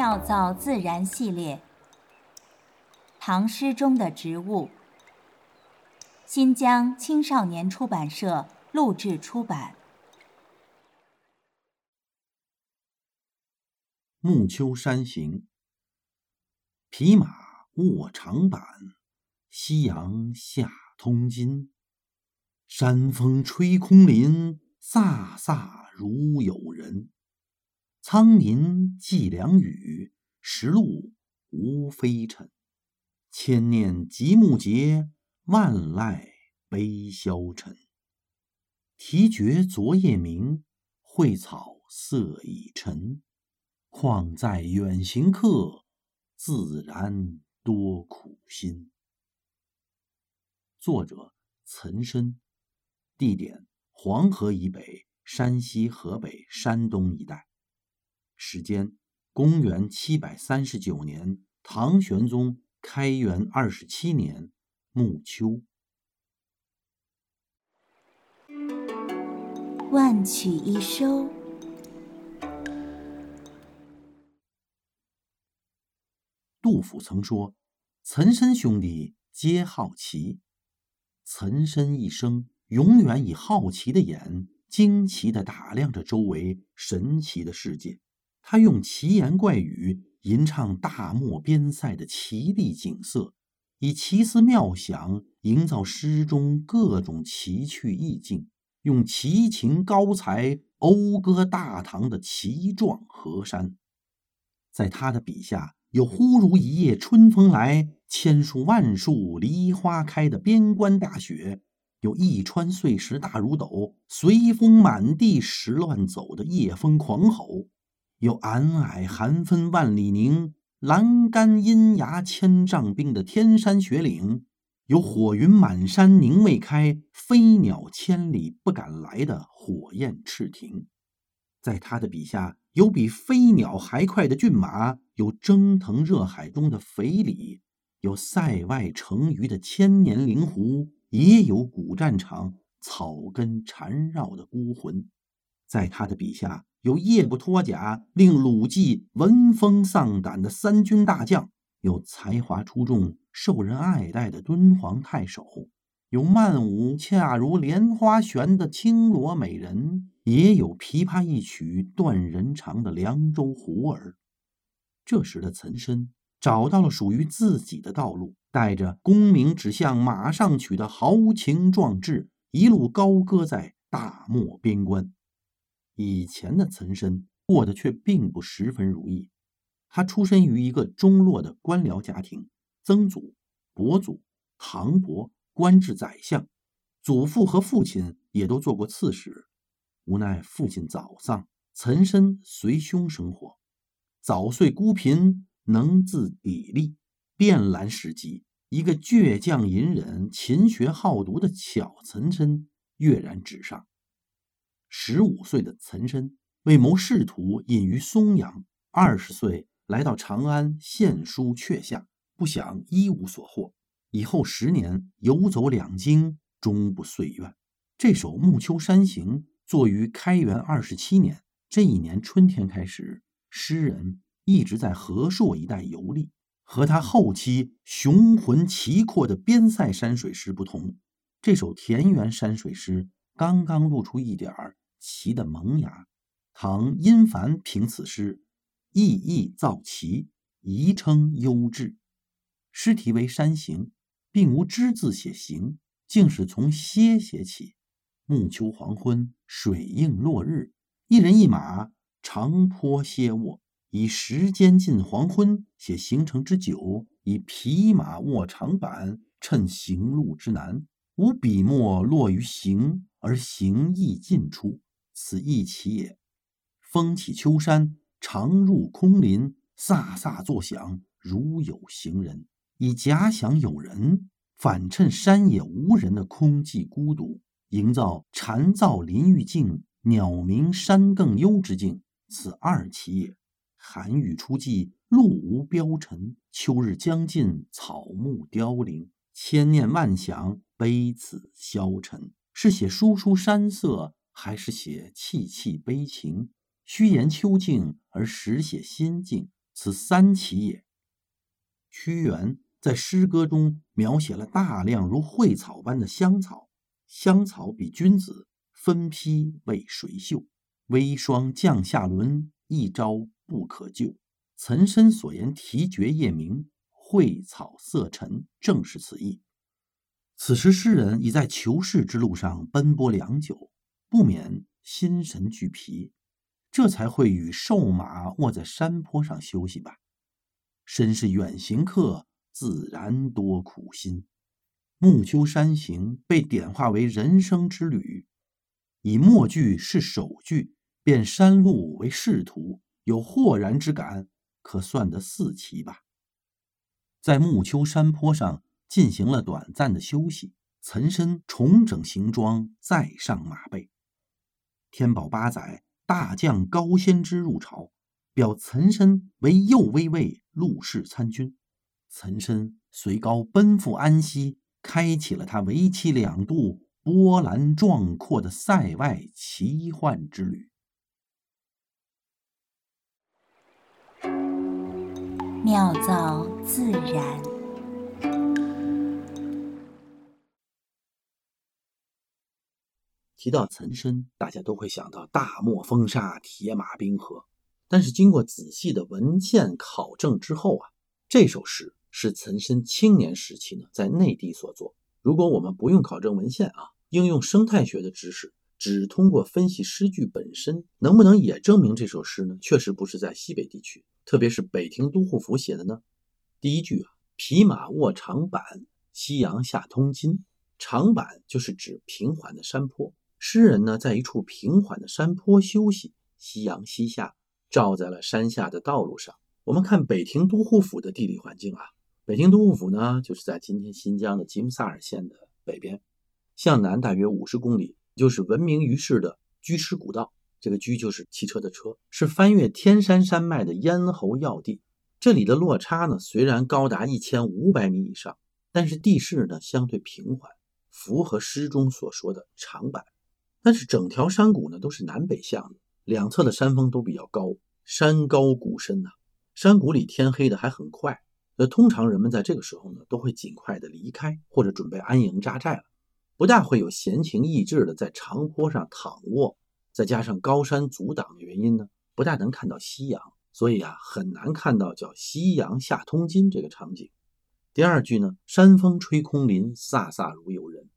妙造自然系列，唐诗中的植物。新疆青少年出版社录制出版。《暮秋山行》：匹马卧长坂，夕阳下通津。山风吹空林，飒飒如有人。苍林寄凉雨，石路无飞尘。千念极目节，万籁悲消沉。啼绝昨夜鸣，蕙草色已沉。况在远行客，自然多苦心。作者：岑参，地点：黄河以北，山西、河北、山东一带。时间：公元七百三十九年，唐玄宗开元二十七年暮秋。万曲一收。杜甫曾说：“岑参兄弟皆好奇。”岑参一生永远以好奇的眼，惊奇的打量着周围神奇的世界。他用奇言怪语吟唱大漠边塞的奇丽景色，以奇思妙想营造诗中各种奇趣意境，用奇情高才讴歌大唐的奇壮河山。在他的笔下，有忽如一夜春风来，千树万树梨花开的边关大雪；有一川碎石大如斗，随风满地石乱走的夜风狂吼。有皑皑寒分万里凝，栏杆阴崖千丈冰的天山雪岭；有火云满山凝未开，飞鸟千里不敢来的火焰赤庭。在他的笔下，有比飞鸟还快的骏马，有蒸腾热海中的肥鲤，有塞外成鱼的千年灵狐，也有古战场草根缠绕的孤魂。在他的笔下。有夜不脱甲令鲁骑闻风丧胆的三军大将，有才华出众、受人爱戴的敦煌太守，有曼舞恰如莲花旋的青罗美人，也有琵琶一曲断人肠的凉州胡儿。这时的岑参找到了属于自己的道路，带着“功名只向马上取”的豪情壮志，一路高歌在大漠边关。以前的岑参过得却并不十分如意。他出身于一个中落的官僚家庭，曾祖、伯祖、堂伯官至宰相，祖父和父亲也都做过刺史。无奈父亲早丧，岑参随兄生活。早岁孤贫，能自砥砺，遍览史籍。一个倔强隐忍、勤学好读的巧岑参跃然纸上。十五岁的岑参为谋仕途，隐于松阳。二十岁来到长安献书阙下，不想一无所获。以后十年游走两京，终不遂愿。这首《暮秋山行》作于开元二十七年。这一年春天开始，诗人一直在河朔一带游历。和他后期雄浑奇阔的边塞山水诗不同，这首田园山水诗刚刚露出一点儿。奇的萌芽，唐殷凡评此诗：意意造奇，宜称优质。诗题为《山行》，并无之字写行，竟是从歇写起。暮秋黄昏，水映落日，一人一马长坡歇卧，以时间近黄昏写行程之久，以匹马卧长板趁行路之难。无笔墨落于行，而行意尽出。此一奇也。风起秋山，常入空林，飒飒作响，如有行人。以假想有人，反衬山野无人的空寂孤独，营造蝉噪林愈静，鸟鸣山更幽之境。此二奇也。寒雨初霁，路无标尘；秋日将近，草木凋零。千念万想，悲此消沉。是写疏疏山色。还是写凄凄悲情，虚言秋静而实写心境，此三奇也。屈原在诗歌中描写了大量如蕙草般的香草，香草比君子，分批为水秀，微霜降下轮，一朝不可救。岑参所言“啼绝夜鸣，蕙草色沉”，正是此意。此时诗人已在求仕之路上奔波良久，不免心神俱疲，这才会与瘦马卧在山坡上休息吧。身是远行客，自然多苦心。暮秋山行被点化为人生之旅，以末句是首句，变山路为仕途，有豁然之感。可算得四奇吧。在暮秋山坡上进行了短暂的休息，岑参重整行装，再上马背。天宝八载，大将高仙芝入朝，表岑参为右威卫、陆氏参军。岑参随高奔赴安西，开启了他为期两度、波澜壮阔的塞外奇幻之旅。妙造自然。提到岑参，大家都会想到大漠风沙、铁马冰河。但是经过仔细的文献考证之后啊，这首诗是岑参青年时期呢在内地所作。如果我们不用考证文献啊，应用生态学的知识，只通过分析诗句本身，能不能也证明这首诗呢？确实不是在西北地区。特别是北庭都护府写的呢，第一句啊，匹马卧长坂，夕阳下通津。长坂就是指平缓的山坡。诗人呢，在一处平缓的山坡休息，夕阳西下，照在了山下的道路上。我们看北庭都护府的地理环境啊，北庭都护府呢，就是在今天新疆的吉木萨尔县的北边，向南大约五十公里，就是闻名于世的居士古道。这个居就是汽车的车，是翻越天山山脉的咽喉要地。这里的落差呢，虽然高达一千五百米以上，但是地势呢相对平缓，符合诗中所说的长板。但是整条山谷呢都是南北向的，两侧的山峰都比较高，山高谷深呐。山谷里天黑的还很快，那通常人们在这个时候呢都会尽快的离开，或者准备安营扎寨了，不大会有闲情逸致的在长坡上躺卧。再加上高山阻挡的原因呢，不大能看到夕阳，所以啊，很难看到叫“夕阳下通津”这个场景。第二句呢，“山风吹空林，飒飒如游人”。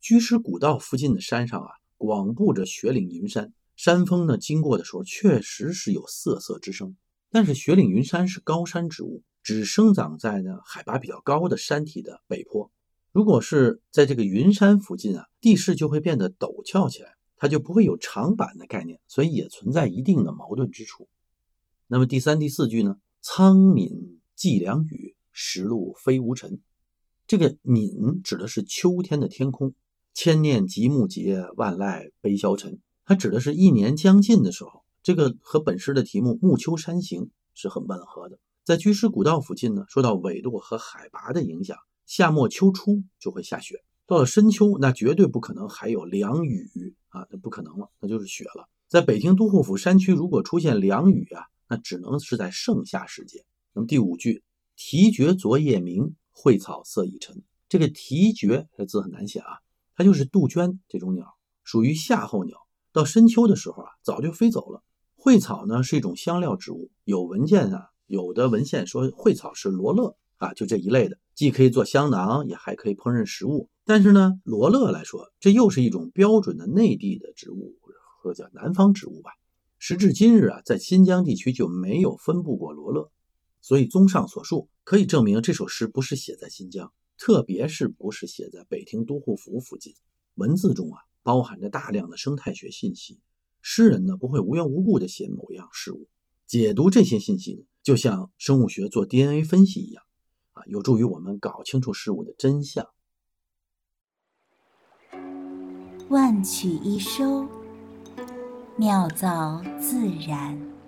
居士古道附近的山上啊，广布着雪岭云山，山峰呢经过的时候，确实是有瑟瑟之声。但是雪岭云山是高山植物，只生长在呢海拔比较高的山体的北坡。如果是在这个云山附近啊，地势就会变得陡峭起来。它就不会有长板的概念，所以也存在一定的矛盾之处。那么第三、第四句呢？苍岷寄凉雨，石路飞无尘。这个岷指的是秋天的天空，千念极目节，万籁悲消沉。它指的是一年将近的时候，这个和本诗的题目《暮秋山行》是很吻合的。在居士古道附近呢，受到纬度和海拔的影响，夏末秋初就会下雪。到了深秋，那绝对不可能还有凉雨啊，那不可能了，那就是雪了。在北京都护府山区，如果出现凉雨啊，那只能是在盛夏时节。那么第五句“啼绝昨夜鸣，蕙草色已沉”，这个“啼绝”这字很难写啊，它就是杜鹃这种鸟，属于夏候鸟。到深秋的时候啊，早就飞走了。蕙草呢是一种香料植物，有文件啊，有的文献说蕙草是罗勒啊，就这一类的，既可以做香囊，也还可以烹饪食物。但是呢，罗勒来说，这又是一种标准的内地的植物，或者叫南方植物吧。时至今日啊，在新疆地区就没有分布过罗勒。所以，综上所述，可以证明这首诗不是写在新疆，特别是不是写在北庭都护府附近。文字中啊，包含着大量的生态学信息。诗人呢，不会无缘无故的写某样事物。解读这些信息呢，就像生物学做 DNA 分析一样，啊，有助于我们搞清楚事物的真相。万曲一收，妙造自然。